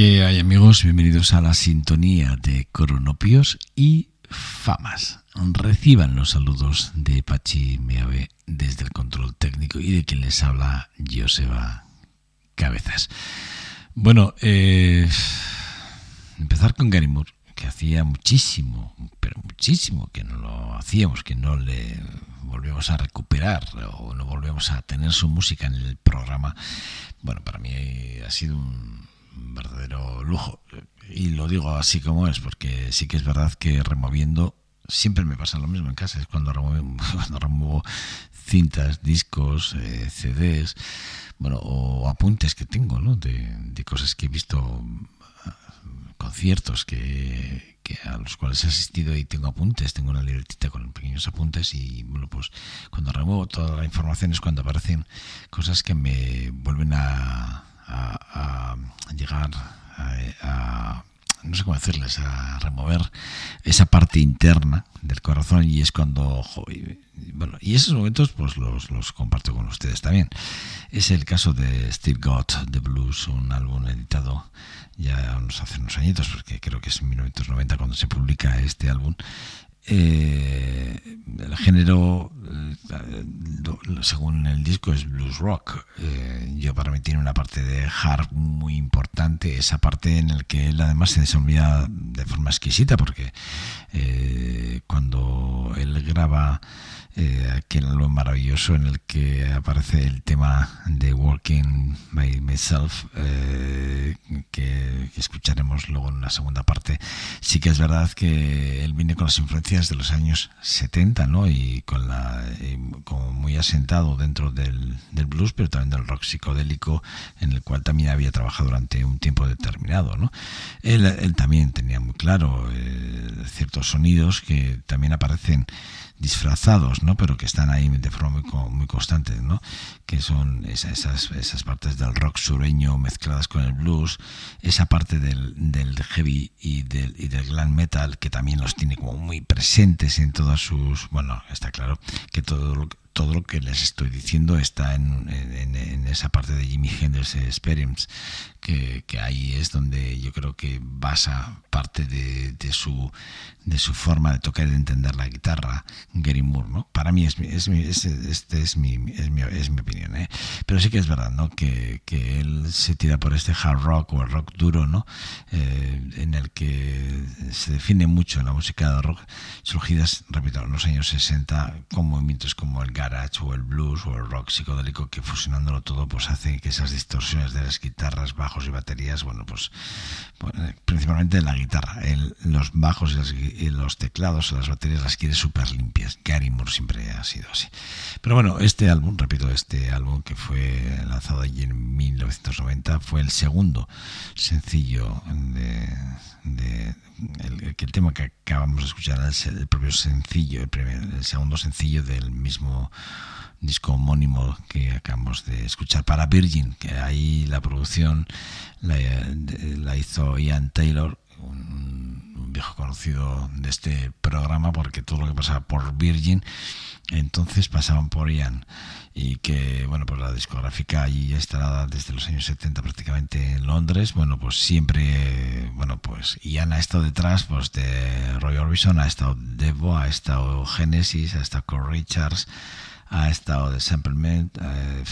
¿Qué hay amigos? Bienvenidos a la sintonía de Coronopios y Famas. Reciban los saludos de Pachi Meave desde el control técnico y de quien les habla Joseba Cabezas. Bueno, eh, empezar con Gary Moore, que hacía muchísimo, pero muchísimo que no lo hacíamos, que no le volvemos a recuperar o no volvemos a tener su música en el programa. Bueno, para mí ha sido un verdadero lujo. Y lo digo así como es, porque sí que es verdad que removiendo siempre me pasa lo mismo en casa, es cuando remuevo, cuando remuevo cintas, discos, eh, CDs, bueno, o apuntes que tengo, ¿no? De, de cosas que he visto, conciertos que, que, a los cuales he asistido y tengo apuntes, tengo una libretita con pequeños apuntes y bueno, pues cuando remuevo toda la información es cuando aparecen cosas que me vuelven a, a, a llegar a, no sé cómo decirles, a remover esa parte interna del corazón y es cuando, bueno, y esos momentos pues los, los comparto con ustedes también. Es el caso de Steve Gott, The Blues, un álbum editado ya hace unos añitos, porque creo que es en 1990 cuando se publica este álbum, eh, el género, eh, según el disco, es blues rock. Eh, yo para mí tiene una parte de hard muy importante, esa parte en la que él además se desenvolvía de forma exquisita, porque eh, cuando él graba eh, aquel álbum maravilloso en el que aparece el tema de Working by Myself, eh, que, escucharemos luego en una segunda parte. Sí que es verdad que él viene con las influencias de los años 70, ¿no? Y con la y como muy asentado dentro del, del, blues, pero también del rock psicodélico, en el cual también había trabajado durante un tiempo determinado, ¿no? Él, él también tenía muy claro eh, ciertos sonidos que también aparecen disfrazados, ¿no? Pero que están ahí de forma muy, muy constante, ¿no? Que son esa, esas, esas partes del rock sureño mezcladas con el blues, esa parte del, del heavy y del, y del glam metal que también los tiene como muy presentes en todas sus, bueno, está claro que todo todo lo que les estoy diciendo está en, esa parte de Jimmy Hendrix Experience, que, ahí es donde yo creo que basa parte de, su, de su forma de tocar y de entender la guitarra, Gary Moore, ¿no? Para mí es, es, es este es mi, es mi, es mi opinión, ¿eh? Pero sí que es verdad, ¿no? Que, que él se tira por este hard rock o el rock duro, ¿no? Eh, en el que se define mucho la música de rock surgidas, repito, en los años 60 con movimientos como el o el blues o el rock psicodélico que fusionándolo todo pues hace que esas distorsiones de las guitarras, bajos y baterías, bueno, pues, pues principalmente la guitarra, el, los bajos y, los teclados o las baterías las quiere súper limpias. Gary Moore siempre ha sido así. Pero bueno, este álbum, repito, este álbum que fue lanzado allí en 1990 fue el segundo sencillo de el, el, tema que acabamos de escuchar es el propio sencillo, el, primer, el segundo sencillo del mismo disco homónimo que acabamos de escuchar para Virgin, que ahí la producción la, la hizo Ian Taylor, un, un, viejo conocido de este programa, porque todo lo que pasaba por Virgin, entonces pasaban por Ian. Y que, bueno, pues la discográfica allí ya instalada desde los años 70 prácticamente en Londres, bueno, pues siempre, bueno, pues Ian ha estado detrás pues de Roy Orbison, ha estado Devo, ha estado Genesis, ha estado Core Richards, ha estado de Samplement. Eh,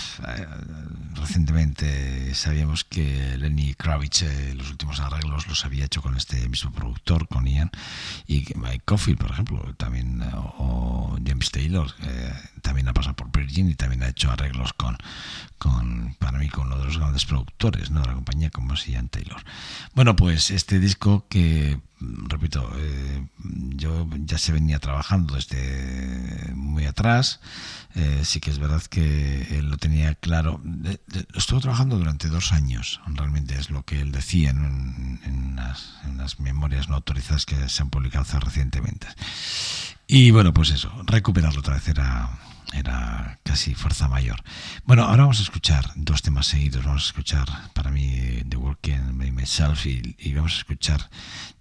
recientemente sabíamos que Lenny Kravitz eh, los últimos arreglos los había hecho con este mismo productor, con Ian, y Mike Caulfield, por ejemplo, también, o, o James Taylor, eh, ha pasado por Virgin y también ha hecho arreglos con, con para mí, con uno de los grandes productores ¿no? de la compañía, como es Ian Taylor. Bueno, pues este disco que repito, eh, yo ya se venía trabajando desde muy atrás. Eh, sí que es verdad que él lo tenía claro. Estuvo trabajando durante dos años, realmente es lo que él decía en, en, las memorias no autorizadas que se han publicado recientemente. Y bueno, pues eso, recuperarlo otra vez era, era casi fuerza mayor. Bueno, ahora vamos a escuchar dos temas seguidos. Vamos a escuchar para mí The Working by Myself y, vamos a escuchar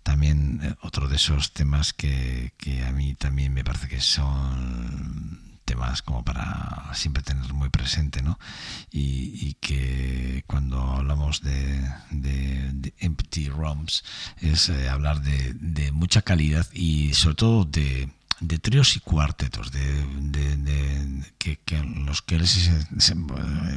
también otro de esos temas que, que, a mí también me parece que son temas como para siempre tener muy presente, ¿no? Y, que cuando hablamos de, empty rooms es eh, hablar de, de mucha calidad y sobre todo de de tríos y cuartetos, de, que, los que se,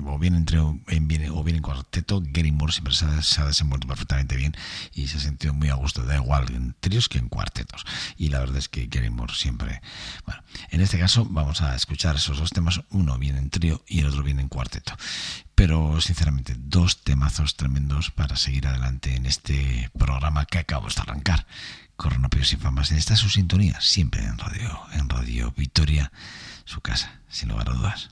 o bien entre o bien, o bien en cuarteto, Gary Moore siempre se ha, desenvuelto perfectamente bien y se ha sentido muy a gusto, da igual en tríos que en cuartetos. Y la verdad es que Gary Moore siempre... Bueno, en este caso vamos a escuchar esos dos temas, uno viene en trío y el otro viene en cuarteto pero sinceramente dos temazos tremendos para seguir adelante en este programa que acabamos de arrancar. Coronapios y Famas. En esta su sintonía, siempre en Radio, en Radio Victoria, su casa, sin lugar a dudas.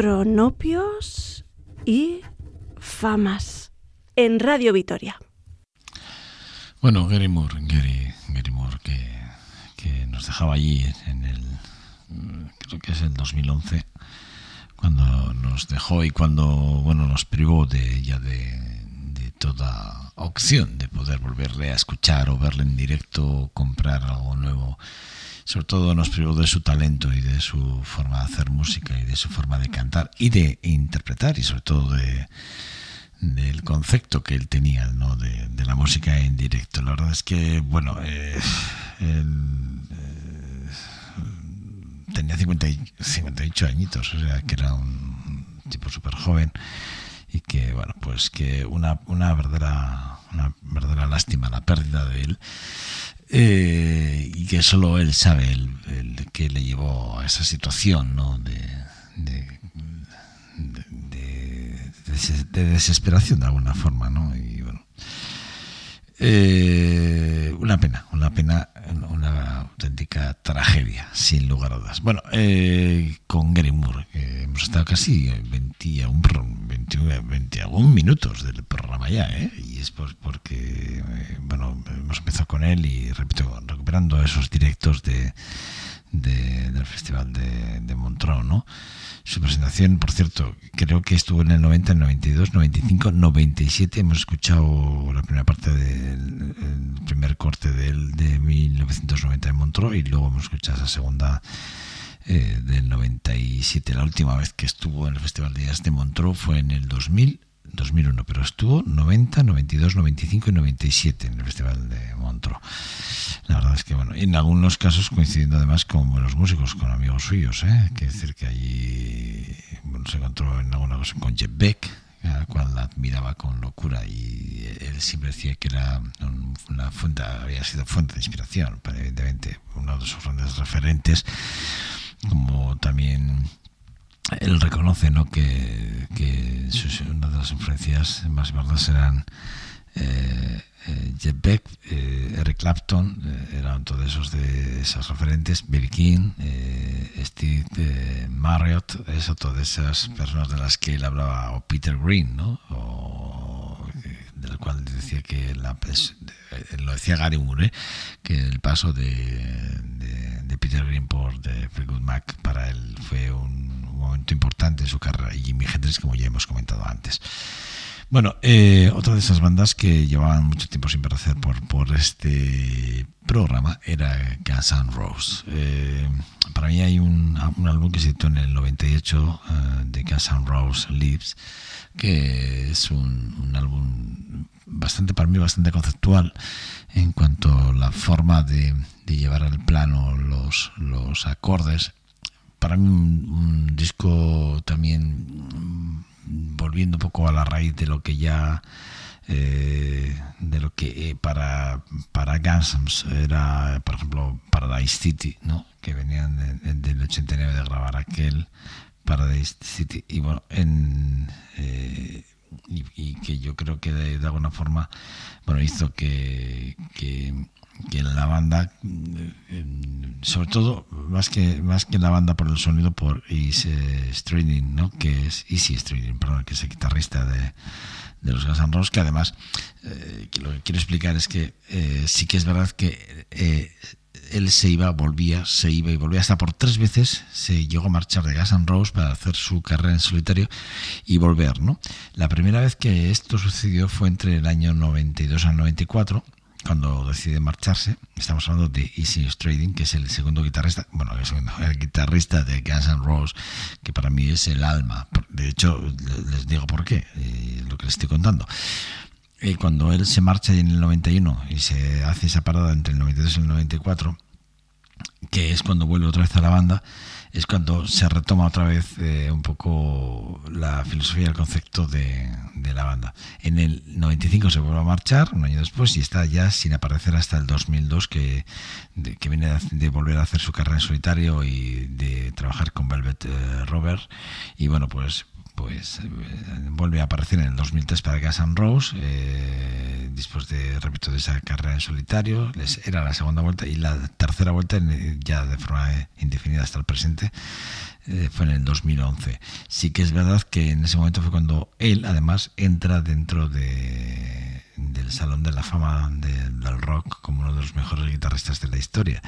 Cronopios y famas en Radio Vitoria. Bueno, Gary Moore, Gary, Moore que, nos dejaba allí en el, creo que es el 2011, cuando nos dejó y cuando bueno nos privó de ya de, de toda opción de poder volverle a escuchar o verle en directo, comprar algo nuevo sobre todo nos privó de su talento y de su forma de hacer música y de su forma de cantar y de interpretar y sobre todo de del concepto que él tenía ¿no? de, la música en directo. La verdad es que, bueno, eh, él, eh, tenía 50 58 añitos, o sea que era un tipo súper joven y que, bueno, pues que una, una, verdadera, una verdadera lástima la pérdida de él. Eh, y que solo él sabe el, que le llevó a esa situación ¿no? de, de, de, desesperación de alguna forma ¿no? y eh, una pena una pena una auténtica tragedia sin lugar a dudas bueno eh, con Gary Moore hemos estado casi 21, 21, 21 minutos del programa ya ¿eh? y es porque bueno hemos empezado con él y repito recuperando esos directos de, del festival de, de Montreux no su presentación, por cierto, creo que estuvo en el 90, el 92, 95, 97. Hemos escuchado la primera parte del primer corte del, de 1990 en Montreux y luego hemos escuchado esa segunda eh, del 97. La última vez que estuvo en el Festival de Jazz de Montreux fue en el 2000 2001, pero estuvo 90, 92, 95 y 97 en el Festival de Montreux. La verdad es que, bueno, en algunos casos coincidiendo además con buenos músicos, con amigos suyos, ¿eh? que decir que allí bueno, se encontró en alguna cosa con Jeff Beck, a cual la admiraba con locura y él siempre decía que era una fuente, había sido fuente de inspiración, evidentemente, uno de sus grandes referentes, como también él reconoce ¿no? que, que una de las influencias más importantes eran eh, eh, Jeff Beck, eh, Eric Clapton, eh, eran todos esos de esos referentes, Billy King, eh, Steve Marriott, eso, todas esas personas de las que él hablaba, o Peter Green, ¿no? O, del cual decía que la, lo decía Gary Moore, que el paso de, de, de Peter Green por The Fleetwood Mac para él fue un momento importante en su carrera y Jimi Hendrix, como ya hemos comentado antes. Bueno, eh, otra de esas bandas que llevaban mucho tiempo sin aparecer por, por este programa era Guns N' Roses. Eh, para mí hay un, un, álbum que se editó en el 98 uh, de Guns N' Roses Lives, que es un, un, álbum bastante, para mí, bastante conceptual en cuanto a la forma de, de llevar al plano los, los acordes para mí un, disco también volviendo un poco a la raíz de lo que ya eh, de lo que eh, para para Guns era por ejemplo Paradise City no que venían de, de, del 89 de grabar aquel Paradise City. Y bueno en eh, y, y, que yo creo que de, alguna forma bueno hizo que, que que la banda sobre todo más que más que la banda por el sonido por Easy Strading no que es Easy Strading perdón que es el guitarrista de, de los Guns N' Roses que además eh, que lo que quiero explicar es que eh, sí que es verdad que eh, él se iba, volvía, se iba y volvía. Hasta por tres veces se llegó a marchar de Guns N' Roses para hacer su carrera en solitario y volver, ¿no? La primera vez que esto sucedió fue entre el año 92 al 94 cuando decide marcharse, estamos hablando de Easy Trading, que es el segundo guitarrista, bueno, el, segundo, el guitarrista de Guns N' Roses, que para mí es el alma. De hecho, les digo por qué, eh, lo que les estoy contando. Eh, cuando él se marcha en el 91 y se hace esa parada entre el 92 y el 94, que es cuando vuelve otra vez a la banda, es cuando se retoma otra vez eh, un poco la filosofía y el concepto de, la banda. En el 95 se vuelve a marchar, un año después, y está ya sin aparecer hasta el 2002, que, que viene de, de, volver a hacer su carrera en solitario y de trabajar con Velvet eh, Robert. Y bueno, pues pues eh, vuelve a aparecer en el 2003 para Gas and Rose, eh, después de, repito, de esa carrera en solitario. Les, era la segunda vuelta y la tercera vuelta, ya de forma indefinida hasta el presente, eh, fue en el 2011. Sí que es verdad que en ese momento fue cuando él, además, entra dentro de, del Salón de la Fama del Rock como uno de los mejores guitarristas de la historia.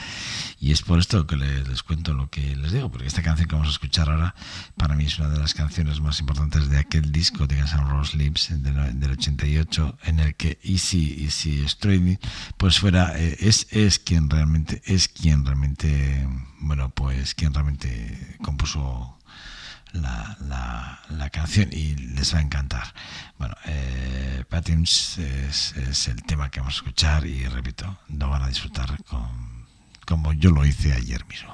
Y es por esto que les, les, cuento lo que les digo, porque esta canción que vamos a escuchar ahora, para mí es una de las canciones más importantes de aquel disco de Guns N' Roses Lips del, del 88, en el que Easy, Easy Stradley, pues fuera, eh, es, es quien realmente, es quien realmente, bueno, pues quien realmente compuso la, la, la, canción y les va a encantar. Bueno, eh, es, es, el tema que vamos a escuchar y repito, lo van a disfrutar con, como yo lo hice ayer mismo.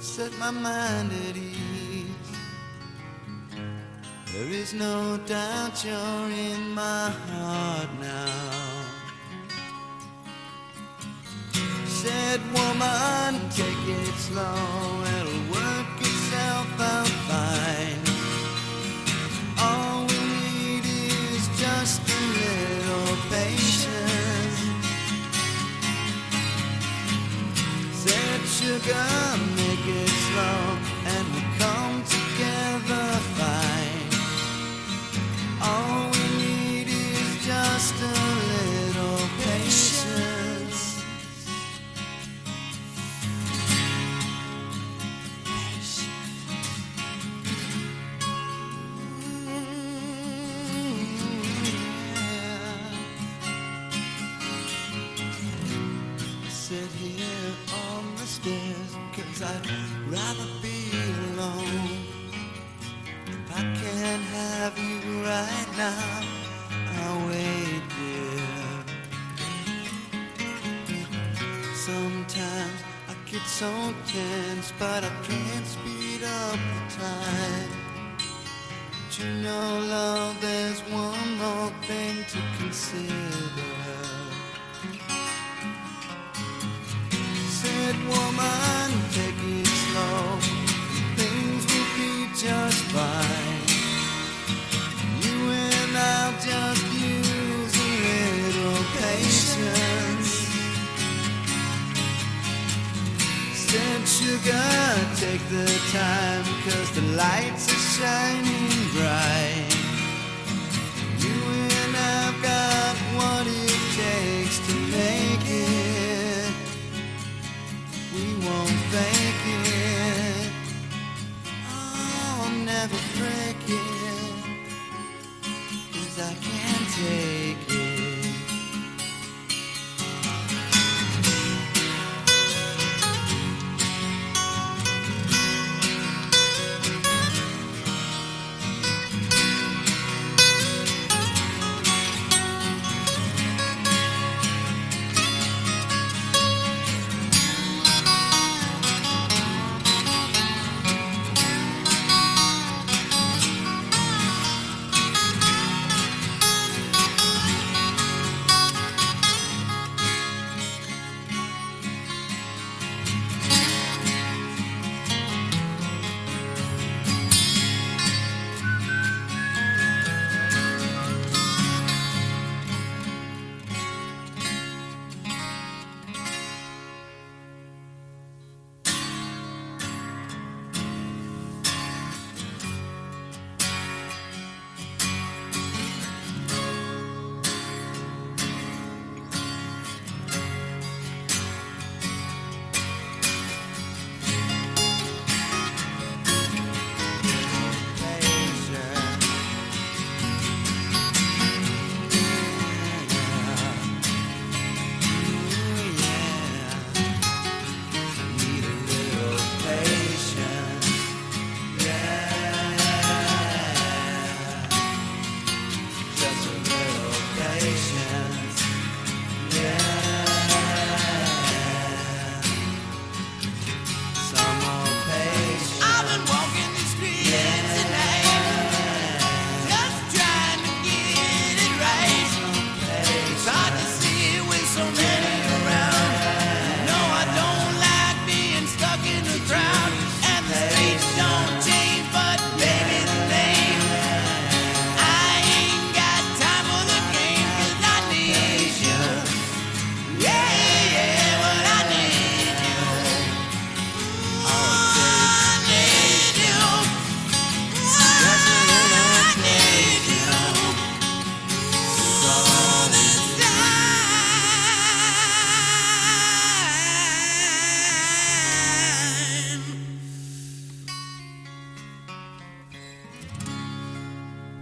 Set my mind at ease. There is no doubt you're in my heart now. said, woman, take it slow,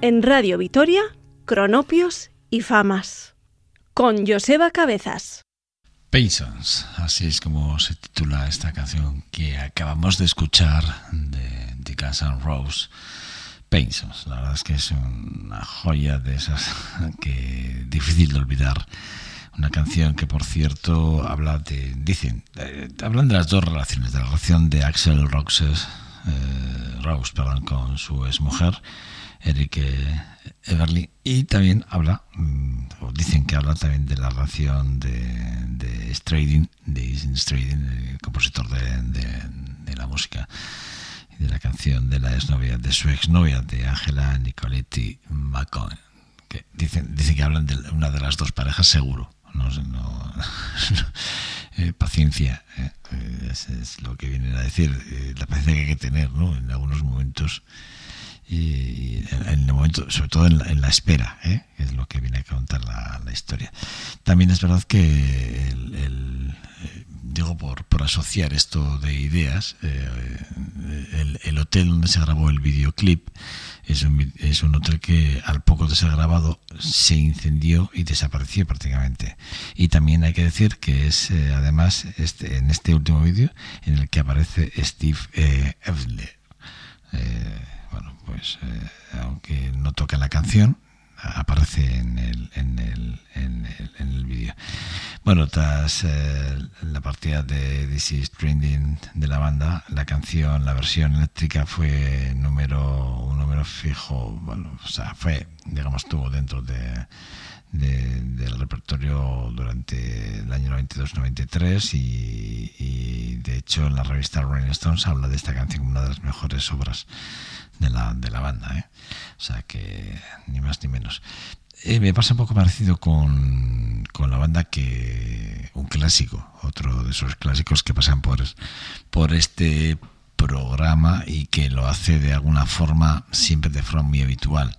En Radio Vitoria, Cronopios y Famas. Con Joseba Cabezas. Paysons, así es como se titula esta canción que acabamos de escuchar de, de Guns N' Roses. Paysons, la verdad es que es una joya de esas que difícil de olvidar. Una canción que, por cierto, habla de. Dicen, eh, hablan de las dos relaciones: de la relación de Axel Roses, eh, Rose perdón, con su exmujer, Eric Everly, y también habla, mm, o dicen que habla también de la relación de, de Stradin, de Stradin, el compositor de, de, la música y de la canción de la exnovia, de su exnovia, de Angela Nicoletti Macon. Que dicen, dicen que hablan de una de las dos parejas seguro no, no eh, paciencia eh, es, es, lo que vienen a decir eh, la paciencia que hay que tener ¿no? en algunos momentos y en el momento sobre todo en la, en la espera ¿eh? es lo que viene a contar la, historia también es verdad que el, el digo por, por, asociar esto de ideas eh, el, el, hotel donde se grabó el videoclip es un, es un, hotel que al poco de ser grabado se incendió y desapareció prácticamente y también hay que decir que es eh, además este, en este último vídeo en el que aparece Steve eh, Evley bueno pues aunque no toca la canción aparece en el, en el, en el, en el vídeo. Bueno, tras eh, la partida de This is Trending de la banda, la canción, la versión eléctrica fue número un número fijo, bueno, o sea, fue, digamos, estuvo dentro de, de, del repertorio durante el año 92-93 y, y de hecho en la revista Rolling Stones habla de esta canción como una de las mejores obras de la, de la banda. ¿eh? O sea que ni más ni menos. Eh, me pasa un poco parecido con, con, la banda que un clásico, otro de esos clásicos que pasan por, por este programa y que lo hace de alguna forma siempre de forma muy habitual.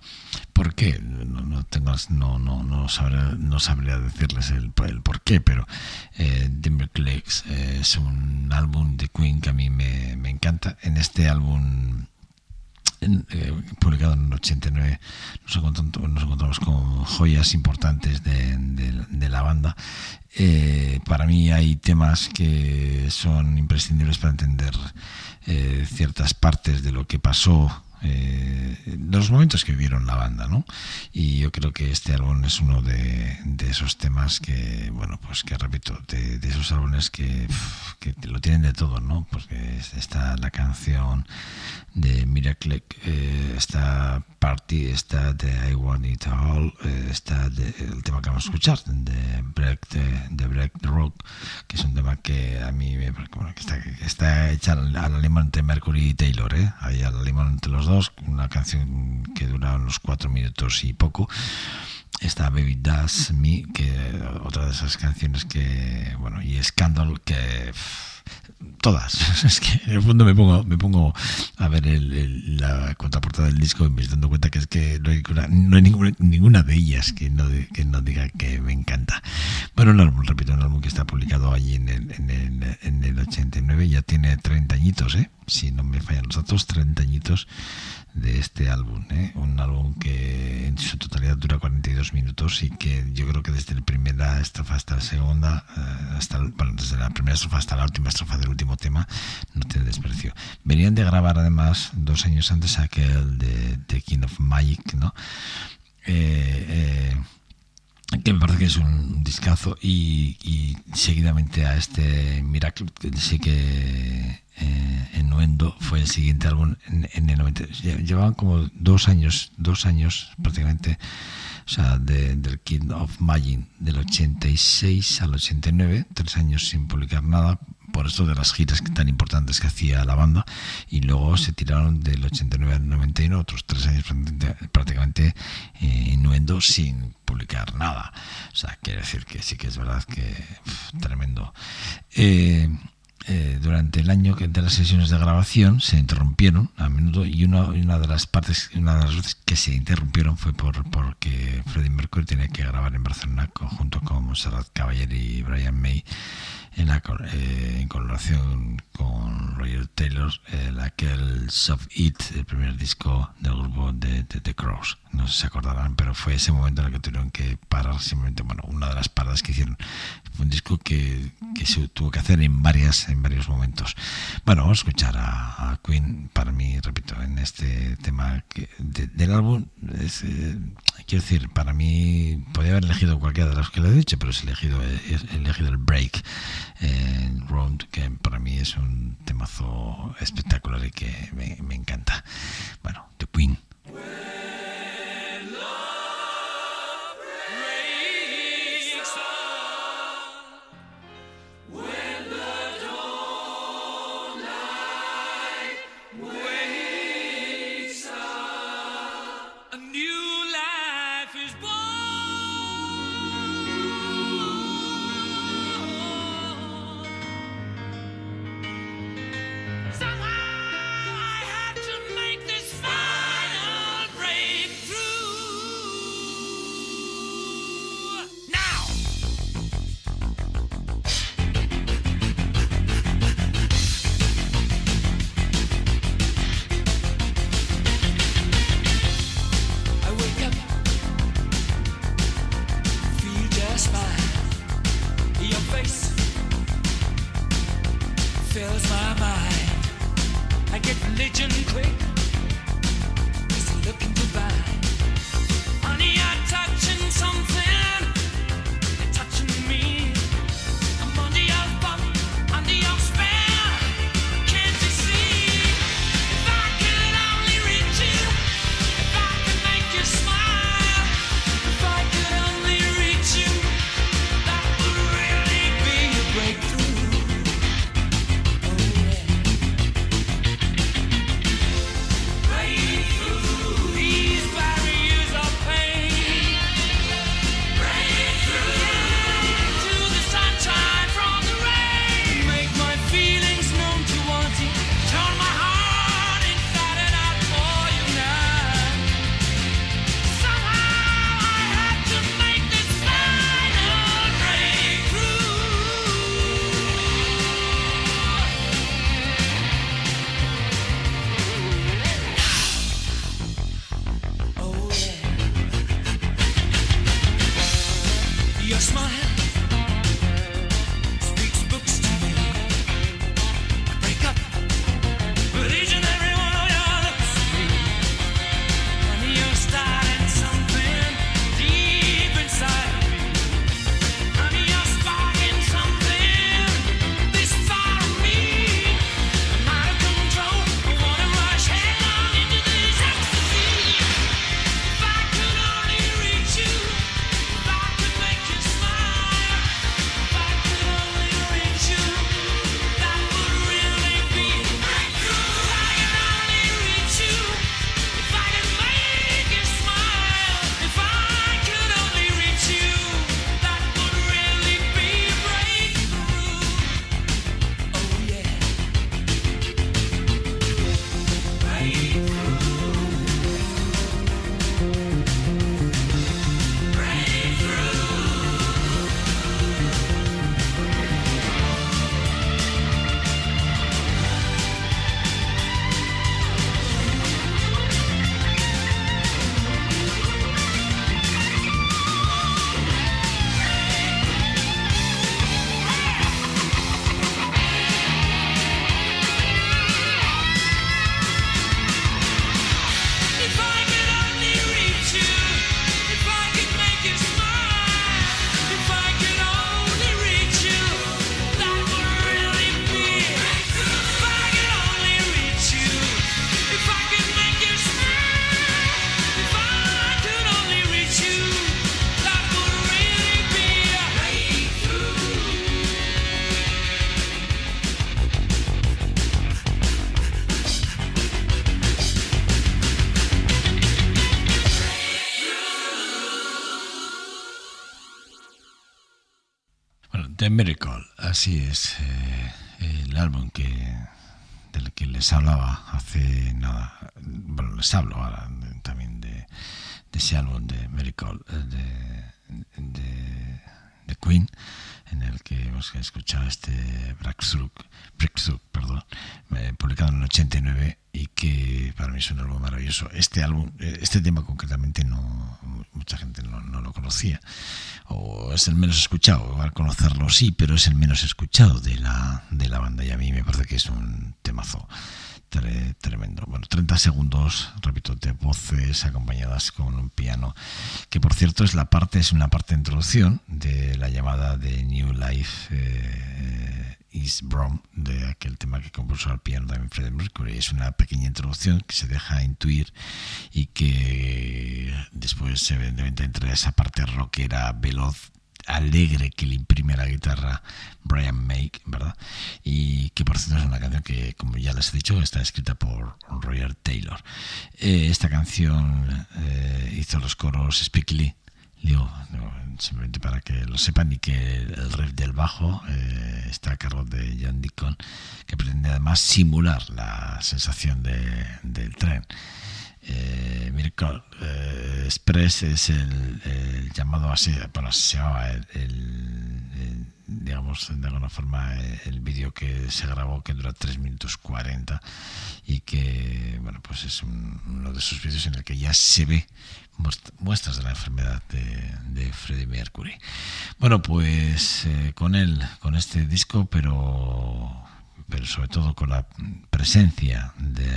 ¿Por qué? No, no, tengo, no, no, no, sabré, no sabría decirles el, el por qué, pero eh, Denver eh, es un álbum de Queen que a mí me, me encanta. En este álbum eh, publicado en el 89 nos encontramos, nos encontramos con joyas importantes de, la banda. Eh, para mí hay temas que son imprescindibles para entender eh, ciertas partes de lo que pasó de los momentos que vivieron la banda, ¿no? Y yo creo que este álbum es uno de, esos temas que, bueno, pues que repito, de, esos álbumes que, que, lo tienen de todo, ¿no? Porque está la canción de Miracle, eh, está Party, está de I Want It All, eh, está de, el tema que vamos a escuchar, de Break, de, Break the Rock, que es un tema que a mí me, bueno, que está, que hecha al, al alemán entre Mercury y Taylor, ¿eh? Ahí al alemán entre los dos, una canción que dura unos cuatro minutos y poco. Está Baby Does Me, que otra de esas canciones que, bueno, y Scandal, que todas. Es que en el fondo me pongo, me pongo a ver el, el, la contraportada del disco y me estoy dando cuenta que es que no hay, una, no hay ninguna, ninguna, de ellas que no, que no diga que me encanta. Bueno, un álbum, repito, un álbum que está publicado allí en el, en el, en el 89, ya tiene 30 añitos, ¿eh? si no me fallan los datos, 30 añitos de este álbum. ¿eh? Un álbum que en su totalidad dura 42 minutos y que yo creo que desde la primera estrofa hasta la segunda, eh, hasta bueno, desde la primera estrofa hasta la última estrofa del último tema, no tiene desprecio. Venían de grabar además dos años antes aquel de, de King of Magic, ¿no? Eh, eh, que me parece que es un discazo y, y seguidamente a este Miracle sí que eh, Enuendo fue el siguiente álbum en, en, el 90 llevaban como dos años dos años prácticamente o sea de, del King of Magic del 86 al 89 tres años sin publicar nada por esto de las giras tan importantes que hacía la banda y luego se tiraron del 89 al 91 otros tres años prácticamente eh, Sin publicar nada. O sea quiere decir que sí que es verdad que tremendo. Eh, eh, durante el año que de las sesiones de grabación se interrumpieron a menudo y una, una de las partes una de las veces que se interrumpieron fue por porque Freddie Mercury tenía que grabar en Barcelona junto con Montserrat Caballero y Brian May en, la, eh, en colaboración con Roger Taylor, el, aquel Soft It, el primer disco del grupo de, The Cross. No sé si se acordarán, pero fue ese momento en el que tuvieron que parar simplemente, bueno, una de las paradas que hicieron. Fue un disco que, que se tuvo que hacer en varias en varios momentos. Bueno, vamos a escuchar a, Queen, para mí, repito, en este tema del álbum, es, eh, quiero decir, para mí podía haber elegido cualquiera de los que le he dicho, pero he elegido, he elegido el Break, eh, Round, que para mí es un temazo espectacular y que me encanta. Bueno, The Queen. fills my mind. I get religion quick, just looking to buy. Honey, I touch. Así es eh, el álbum que del que les hablaba hace nada, bueno, les hablo ahora también de, ese álbum de Miracle, eh, de, de, Queen, en el que hemos escuchado este Breakthrough, perdón, eh, publicado en el 89 y que para mí es un álbum maravilloso. Este álbum, eh, este tema concretamente no mucha gente no, lo conocía o es el menos escuchado. Al conocerlo sí, pero es el menos escuchado de la de la banda y a mí me parece que es un temazo tremendo. Bueno, 30 segundos, repito, de voces acompañadas con un piano, que por cierto es la parte, es una parte de introducción de la llamada de New Life eh, is Brom, de aquel tema que compuso al piano también Freddie Mercury. Es una pequeña introducción que se deja intuir y que después se entre esa parte rockera veloz alegre que le imprime la guitarra Brian Make, ¿verdad? Y que por cierto es una canción que, como ya les he dicho, está escrita por Roger Taylor. Eh, esta canción eh, hizo los coros Spike Lee, Digo, simplemente para que lo sepan y que el riff del bajo eh, está a cargo de John Deacon, que pretende además simular la sensación de, del tren eh, eh, Express es el, llamado así, bueno, se llamaba el, digamos, de alguna forma el vídeo que se grabó que dura 3 minutos 40 y que, bueno, pues es uno de esos vídeos en el que ya se ve muestras de la enfermedad de, de Freddie Mercury. Bueno, pues eh, con él, con este disco, pero pero sobre todo con la presencia de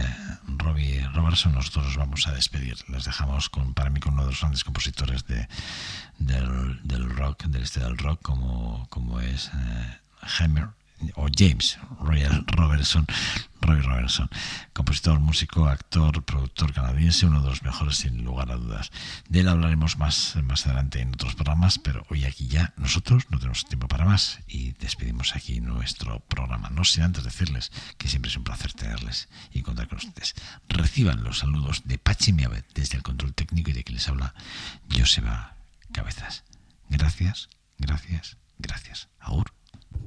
Robbie Robertson, nosotros nos vamos a despedir. Les dejamos con, para mí con uno de los grandes compositores de, del, rock, del este del rock, como, como es eh, Hammer o James Robertson, Roy Robertson, compositor, músico, actor, productor canadiense, uno de los mejores sin lugar a dudas. De él hablaremos más, más adelante en otros programas, pero hoy aquí ya nosotros no tenemos tiempo para más y despedimos aquí nuestro programa. No sin antes decirles que siempre es un placer tenerles y contar con ustedes. Reciban los saludos de Pachi Miavet desde el control técnico y de quien les habla Joseba Cabezas. Gracias, gracias, gracias. Aur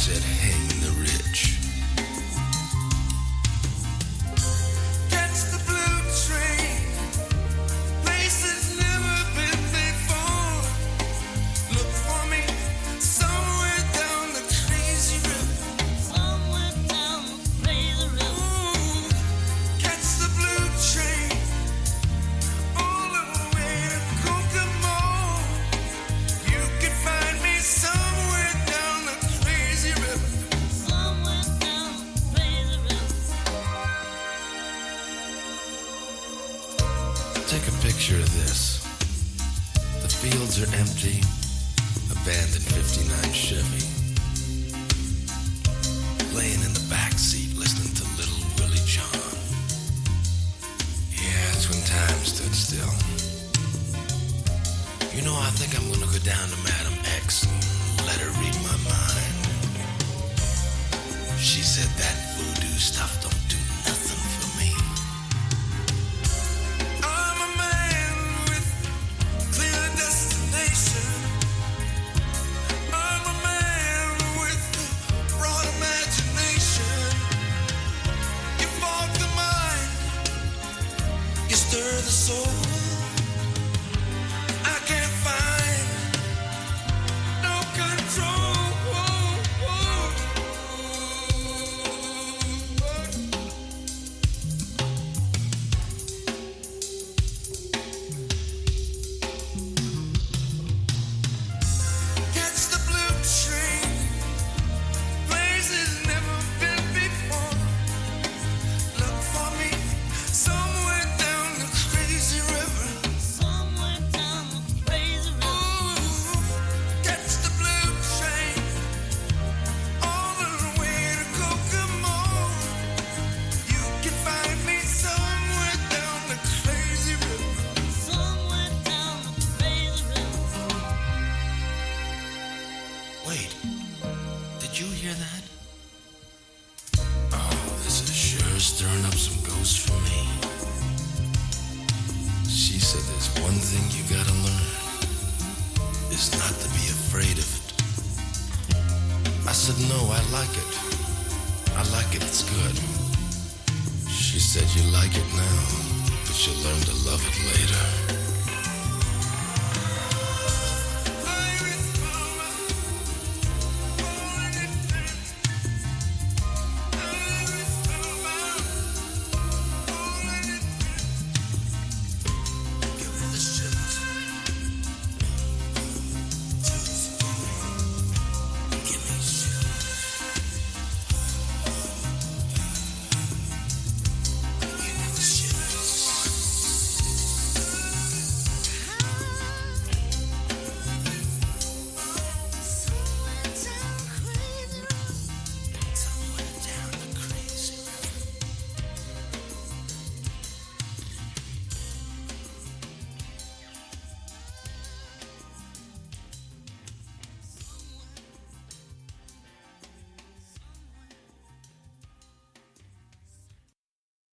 said, hang the rich.